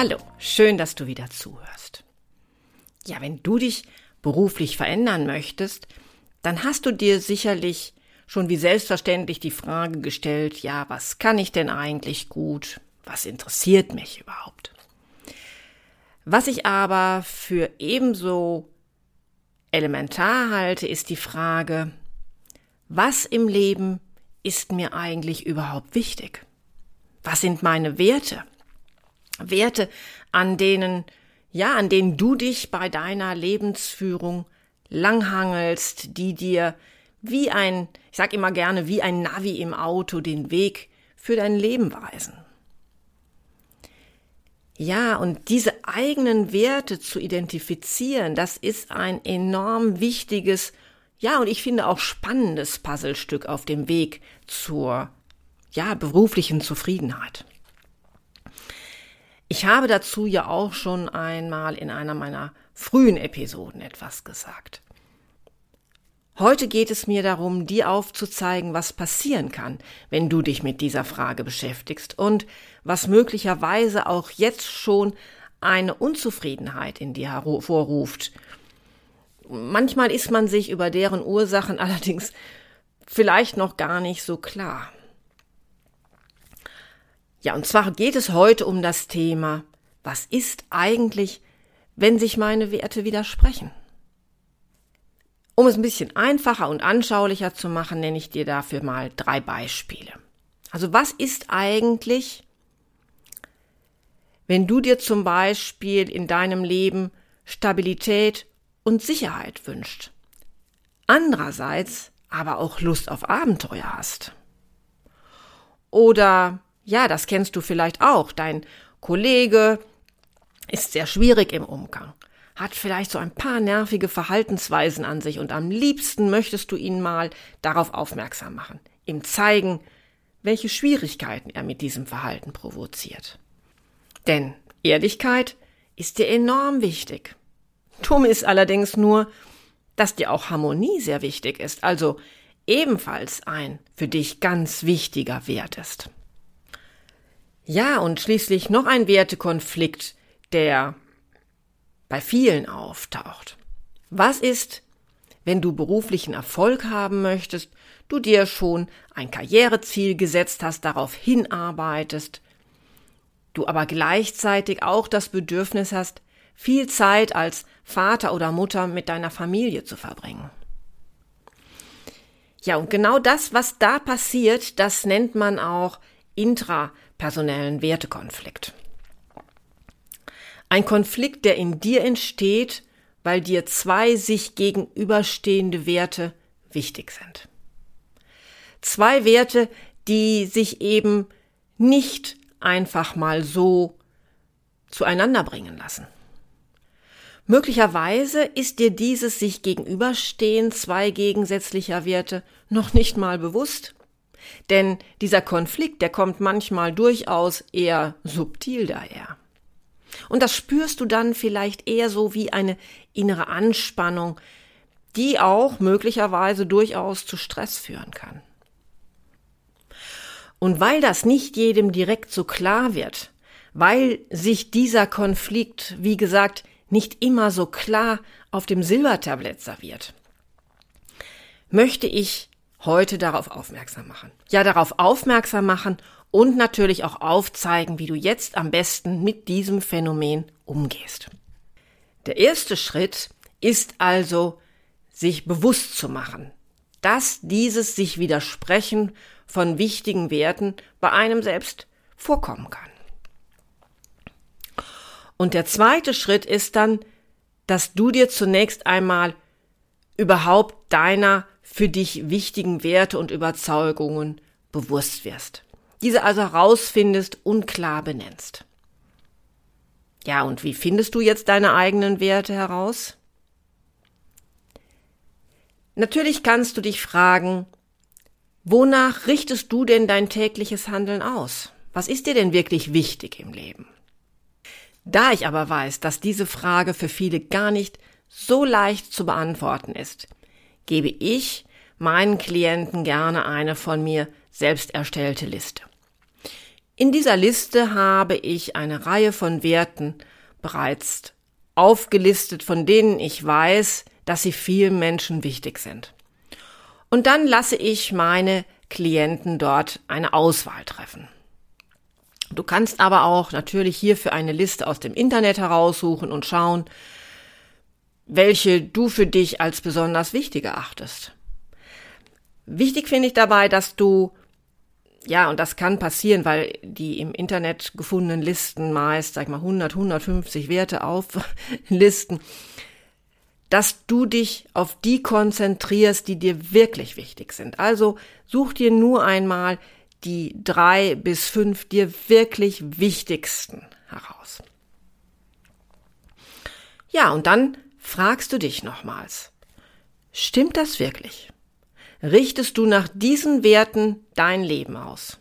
Hallo, schön, dass du wieder zuhörst. Ja, wenn du dich beruflich verändern möchtest, dann hast du dir sicherlich schon wie selbstverständlich die Frage gestellt, ja, was kann ich denn eigentlich gut? Was interessiert mich überhaupt? Was ich aber für ebenso elementar halte, ist die Frage, was im Leben ist mir eigentlich überhaupt wichtig? Was sind meine Werte? Werte, an denen, ja, an denen du dich bei deiner Lebensführung langhangelst, die dir wie ein, ich sag immer gerne, wie ein Navi im Auto den Weg für dein Leben weisen. Ja, und diese eigenen Werte zu identifizieren, das ist ein enorm wichtiges, ja, und ich finde auch spannendes Puzzlestück auf dem Weg zur, ja, beruflichen Zufriedenheit. Ich habe dazu ja auch schon einmal in einer meiner frühen Episoden etwas gesagt. Heute geht es mir darum, dir aufzuzeigen, was passieren kann, wenn du dich mit dieser Frage beschäftigst und was möglicherweise auch jetzt schon eine Unzufriedenheit in dir hervorruft. Manchmal ist man sich über deren Ursachen allerdings vielleicht noch gar nicht so klar. Ja, und zwar geht es heute um das Thema, was ist eigentlich, wenn sich meine Werte widersprechen? Um es ein bisschen einfacher und anschaulicher zu machen, nenne ich dir dafür mal drei Beispiele. Also was ist eigentlich, wenn du dir zum Beispiel in deinem Leben Stabilität und Sicherheit wünscht, andererseits aber auch Lust auf Abenteuer hast? Oder ja, das kennst du vielleicht auch. Dein Kollege ist sehr schwierig im Umgang, hat vielleicht so ein paar nervige Verhaltensweisen an sich und am liebsten möchtest du ihn mal darauf aufmerksam machen, ihm zeigen, welche Schwierigkeiten er mit diesem Verhalten provoziert. Denn Ehrlichkeit ist dir enorm wichtig. Dumm ist allerdings nur, dass dir auch Harmonie sehr wichtig ist, also ebenfalls ein für dich ganz wichtiger Wert ist. Ja, und schließlich noch ein Wertekonflikt, der bei vielen auftaucht. Was ist, wenn du beruflichen Erfolg haben möchtest, du dir schon ein Karriereziel gesetzt hast, darauf hinarbeitest, du aber gleichzeitig auch das Bedürfnis hast, viel Zeit als Vater oder Mutter mit deiner Familie zu verbringen. Ja, und genau das, was da passiert, das nennt man auch intrapersonellen Wertekonflikt. Ein Konflikt, der in dir entsteht, weil dir zwei sich gegenüberstehende Werte wichtig sind. Zwei Werte, die sich eben nicht einfach mal so zueinander bringen lassen. Möglicherweise ist dir dieses sich gegenüberstehen zwei gegensätzlicher Werte noch nicht mal bewusst. Denn dieser Konflikt, der kommt manchmal durchaus eher subtil daher. Und das spürst du dann vielleicht eher so wie eine innere Anspannung, die auch möglicherweise durchaus zu Stress führen kann. Und weil das nicht jedem direkt so klar wird, weil sich dieser Konflikt, wie gesagt, nicht immer so klar auf dem Silbertablett serviert, möchte ich heute darauf aufmerksam machen. Ja, darauf aufmerksam machen und natürlich auch aufzeigen, wie du jetzt am besten mit diesem Phänomen umgehst. Der erste Schritt ist also, sich bewusst zu machen, dass dieses sich widersprechen von wichtigen Werten bei einem selbst vorkommen kann. Und der zweite Schritt ist dann, dass du dir zunächst einmal überhaupt deiner für dich wichtigen Werte und Überzeugungen bewusst wirst. Diese also herausfindest und klar benennst. Ja, und wie findest du jetzt deine eigenen Werte heraus? Natürlich kannst du dich fragen, wonach richtest du denn dein tägliches Handeln aus? Was ist dir denn wirklich wichtig im Leben? Da ich aber weiß, dass diese Frage für viele gar nicht so leicht zu beantworten ist, gebe ich meinen Klienten gerne eine von mir selbst erstellte Liste. In dieser Liste habe ich eine Reihe von Werten bereits aufgelistet, von denen ich weiß, dass sie vielen Menschen wichtig sind. Und dann lasse ich meine Klienten dort eine Auswahl treffen. Du kannst aber auch natürlich hierfür eine Liste aus dem Internet heraussuchen und schauen, welche du für dich als besonders wichtig erachtest. Wichtig finde ich dabei, dass du, ja, und das kann passieren, weil die im Internet gefundenen Listen meist, sag ich mal, 100, 150 Werte auflisten, dass du dich auf die konzentrierst, die dir wirklich wichtig sind. Also such dir nur einmal die drei bis fünf dir wirklich wichtigsten heraus. Ja, und dann fragst du dich nochmals, stimmt das wirklich? Richtest du nach diesen Werten dein Leben aus?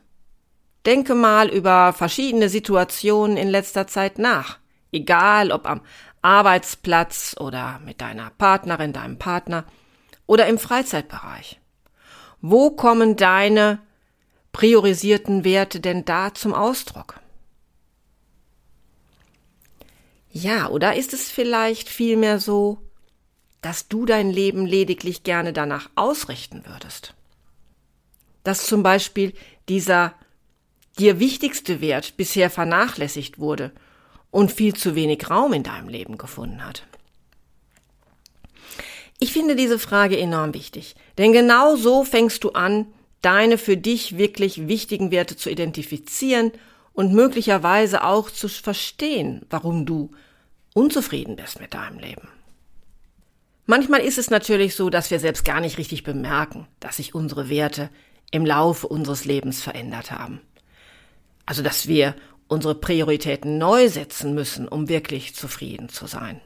Denke mal über verschiedene Situationen in letzter Zeit nach, egal ob am Arbeitsplatz oder mit deiner Partnerin, deinem Partner oder im Freizeitbereich. Wo kommen deine priorisierten Werte denn da zum Ausdruck? Ja, oder ist es vielleicht vielmehr so, dass du dein Leben lediglich gerne danach ausrichten würdest? Dass zum Beispiel dieser dir wichtigste Wert bisher vernachlässigt wurde und viel zu wenig Raum in deinem Leben gefunden hat? Ich finde diese Frage enorm wichtig, denn genau so fängst du an, deine für dich wirklich wichtigen Werte zu identifizieren und möglicherweise auch zu verstehen, warum du unzufrieden bist mit deinem Leben. Manchmal ist es natürlich so, dass wir selbst gar nicht richtig bemerken, dass sich unsere Werte im Laufe unseres Lebens verändert haben. Also, dass wir unsere Prioritäten neu setzen müssen, um wirklich zufrieden zu sein.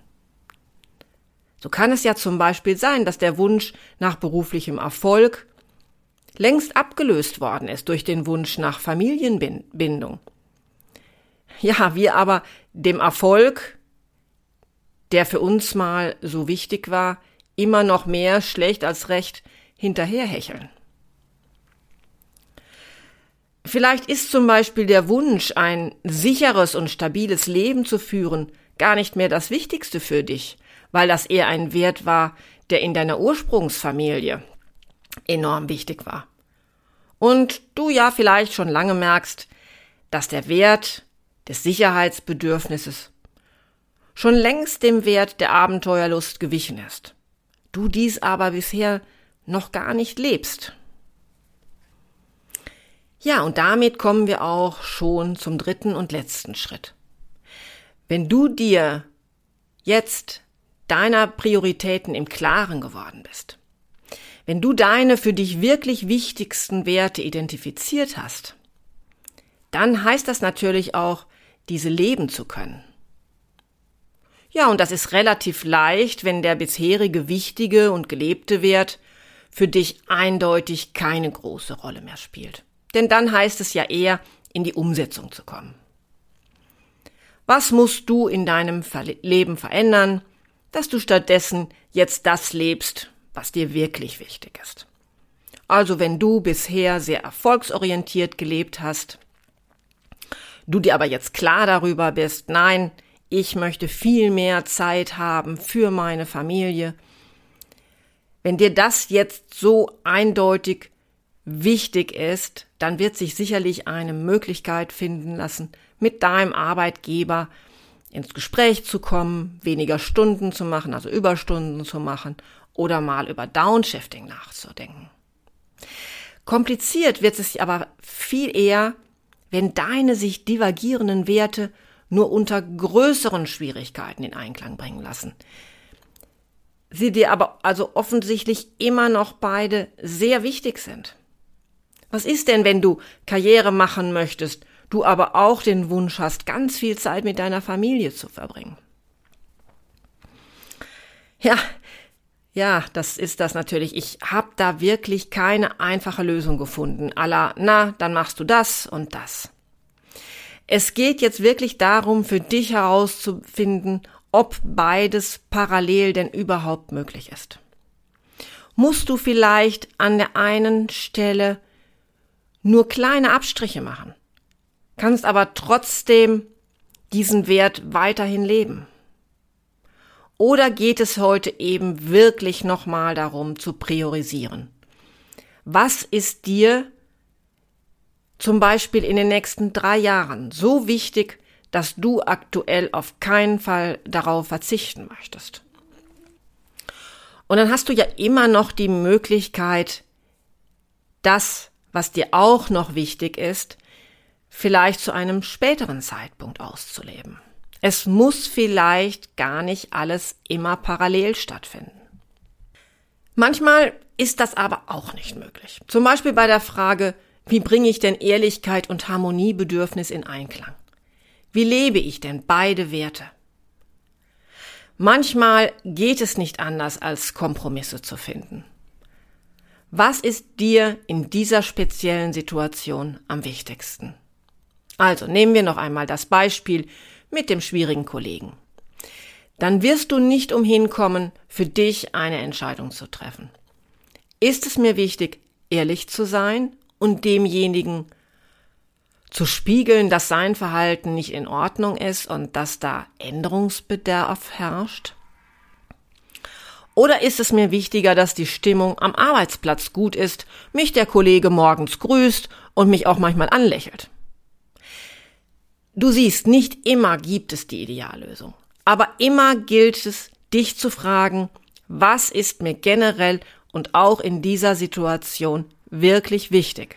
So kann es ja zum Beispiel sein, dass der Wunsch nach beruflichem Erfolg längst abgelöst worden ist durch den Wunsch nach Familienbindung. Ja, wir aber dem Erfolg, der für uns mal so wichtig war, immer noch mehr schlecht als recht hinterherhecheln. Vielleicht ist zum Beispiel der Wunsch, ein sicheres und stabiles Leben zu führen, gar nicht mehr das Wichtigste für dich, weil das eher ein Wert war, der in deiner Ursprungsfamilie enorm wichtig war. Und du ja vielleicht schon lange merkst, dass der Wert des Sicherheitsbedürfnisses schon längst dem Wert der Abenteuerlust gewichen ist. Du dies aber bisher noch gar nicht lebst. Ja, und damit kommen wir auch schon zum dritten und letzten Schritt. Wenn du dir jetzt deiner Prioritäten im Klaren geworden bist, wenn du deine für dich wirklich wichtigsten Werte identifiziert hast, dann heißt das natürlich auch, diese leben zu können. Ja, und das ist relativ leicht, wenn der bisherige wichtige und gelebte Wert für dich eindeutig keine große Rolle mehr spielt. Denn dann heißt es ja eher, in die Umsetzung zu kommen. Was musst du in deinem Leben verändern, dass du stattdessen jetzt das lebst, was dir wirklich wichtig ist? Also wenn du bisher sehr erfolgsorientiert gelebt hast, du dir aber jetzt klar darüber bist, nein, ich möchte viel mehr Zeit haben für meine Familie. Wenn dir das jetzt so eindeutig wichtig ist, dann wird sich sicherlich eine Möglichkeit finden lassen, mit deinem Arbeitgeber ins Gespräch zu kommen, weniger Stunden zu machen, also Überstunden zu machen oder mal über Downshifting nachzudenken. Kompliziert wird es aber viel eher, wenn deine sich divergierenden Werte nur unter größeren Schwierigkeiten in Einklang bringen lassen. sie dir aber also offensichtlich immer noch beide sehr wichtig sind. Was ist denn, wenn du Karriere machen möchtest, du aber auch den Wunsch hast, ganz viel Zeit mit deiner Familie zu verbringen? Ja, ja, das ist das natürlich. Ich habe da wirklich keine einfache Lösung gefunden. Alla, na, dann machst du das und das. Es geht jetzt wirklich darum, für dich herauszufinden, ob beides parallel denn überhaupt möglich ist. Musst du vielleicht an der einen Stelle nur kleine Abstriche machen, kannst aber trotzdem diesen Wert weiterhin leben. Oder geht es heute eben wirklich nochmal darum zu priorisieren? Was ist dir zum Beispiel in den nächsten drei Jahren so wichtig, dass du aktuell auf keinen Fall darauf verzichten möchtest? Und dann hast du ja immer noch die Möglichkeit, das, was dir auch noch wichtig ist, vielleicht zu einem späteren Zeitpunkt auszuleben. Es muss vielleicht gar nicht alles immer parallel stattfinden. Manchmal ist das aber auch nicht möglich. Zum Beispiel bei der Frage, wie bringe ich denn Ehrlichkeit und Harmoniebedürfnis in Einklang? Wie lebe ich denn beide Werte? Manchmal geht es nicht anders, als Kompromisse zu finden. Was ist dir in dieser speziellen Situation am wichtigsten? Also nehmen wir noch einmal das Beispiel mit dem schwierigen Kollegen. Dann wirst du nicht umhin kommen, für dich eine Entscheidung zu treffen. Ist es mir wichtig, ehrlich zu sein und demjenigen zu spiegeln, dass sein Verhalten nicht in Ordnung ist und dass da Änderungsbedarf herrscht? Oder ist es mir wichtiger, dass die Stimmung am Arbeitsplatz gut ist, mich der Kollege morgens grüßt und mich auch manchmal anlächelt? Du siehst, nicht immer gibt es die Ideallösung. Aber immer gilt es, dich zu fragen, was ist mir generell und auch in dieser Situation wirklich wichtig?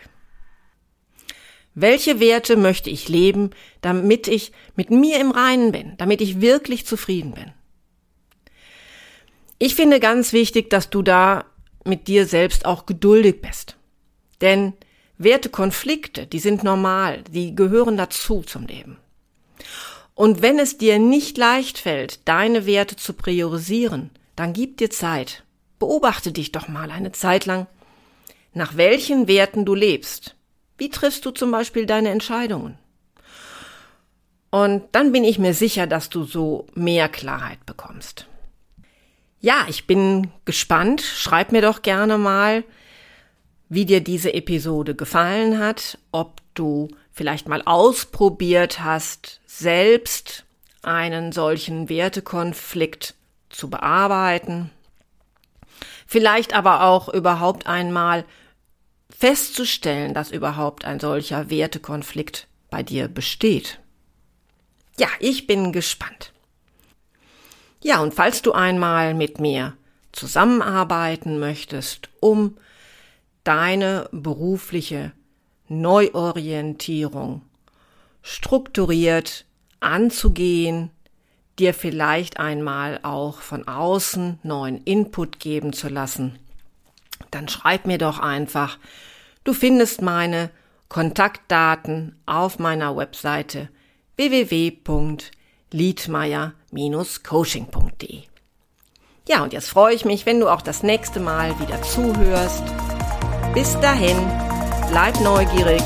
Welche Werte möchte ich leben, damit ich mit mir im Reinen bin, damit ich wirklich zufrieden bin? Ich finde ganz wichtig, dass du da mit dir selbst auch geduldig bist. Denn Wertekonflikte, die sind normal, die gehören dazu zum Leben. Und wenn es dir nicht leicht fällt, deine Werte zu priorisieren, dann gib dir Zeit. Beobachte dich doch mal eine Zeit lang, nach welchen Werten du lebst. Wie triffst du zum Beispiel deine Entscheidungen? Und dann bin ich mir sicher, dass du so mehr Klarheit bekommst. Ja, ich bin gespannt. Schreib mir doch gerne mal, wie dir diese Episode gefallen hat, ob du vielleicht mal ausprobiert hast, selbst einen solchen Wertekonflikt zu bearbeiten, vielleicht aber auch überhaupt einmal festzustellen, dass überhaupt ein solcher Wertekonflikt bei dir besteht. Ja, ich bin gespannt. Ja, und falls du einmal mit mir zusammenarbeiten möchtest, um deine berufliche Neuorientierung strukturiert anzugehen, dir vielleicht einmal auch von außen neuen Input geben zu lassen, dann schreib mir doch einfach. Du findest meine Kontaktdaten auf meiner Webseite www.liedmeier-coaching.de. Ja, und jetzt freue ich mich, wenn du auch das nächste Mal wieder zuhörst. Bis dahin, bleib neugierig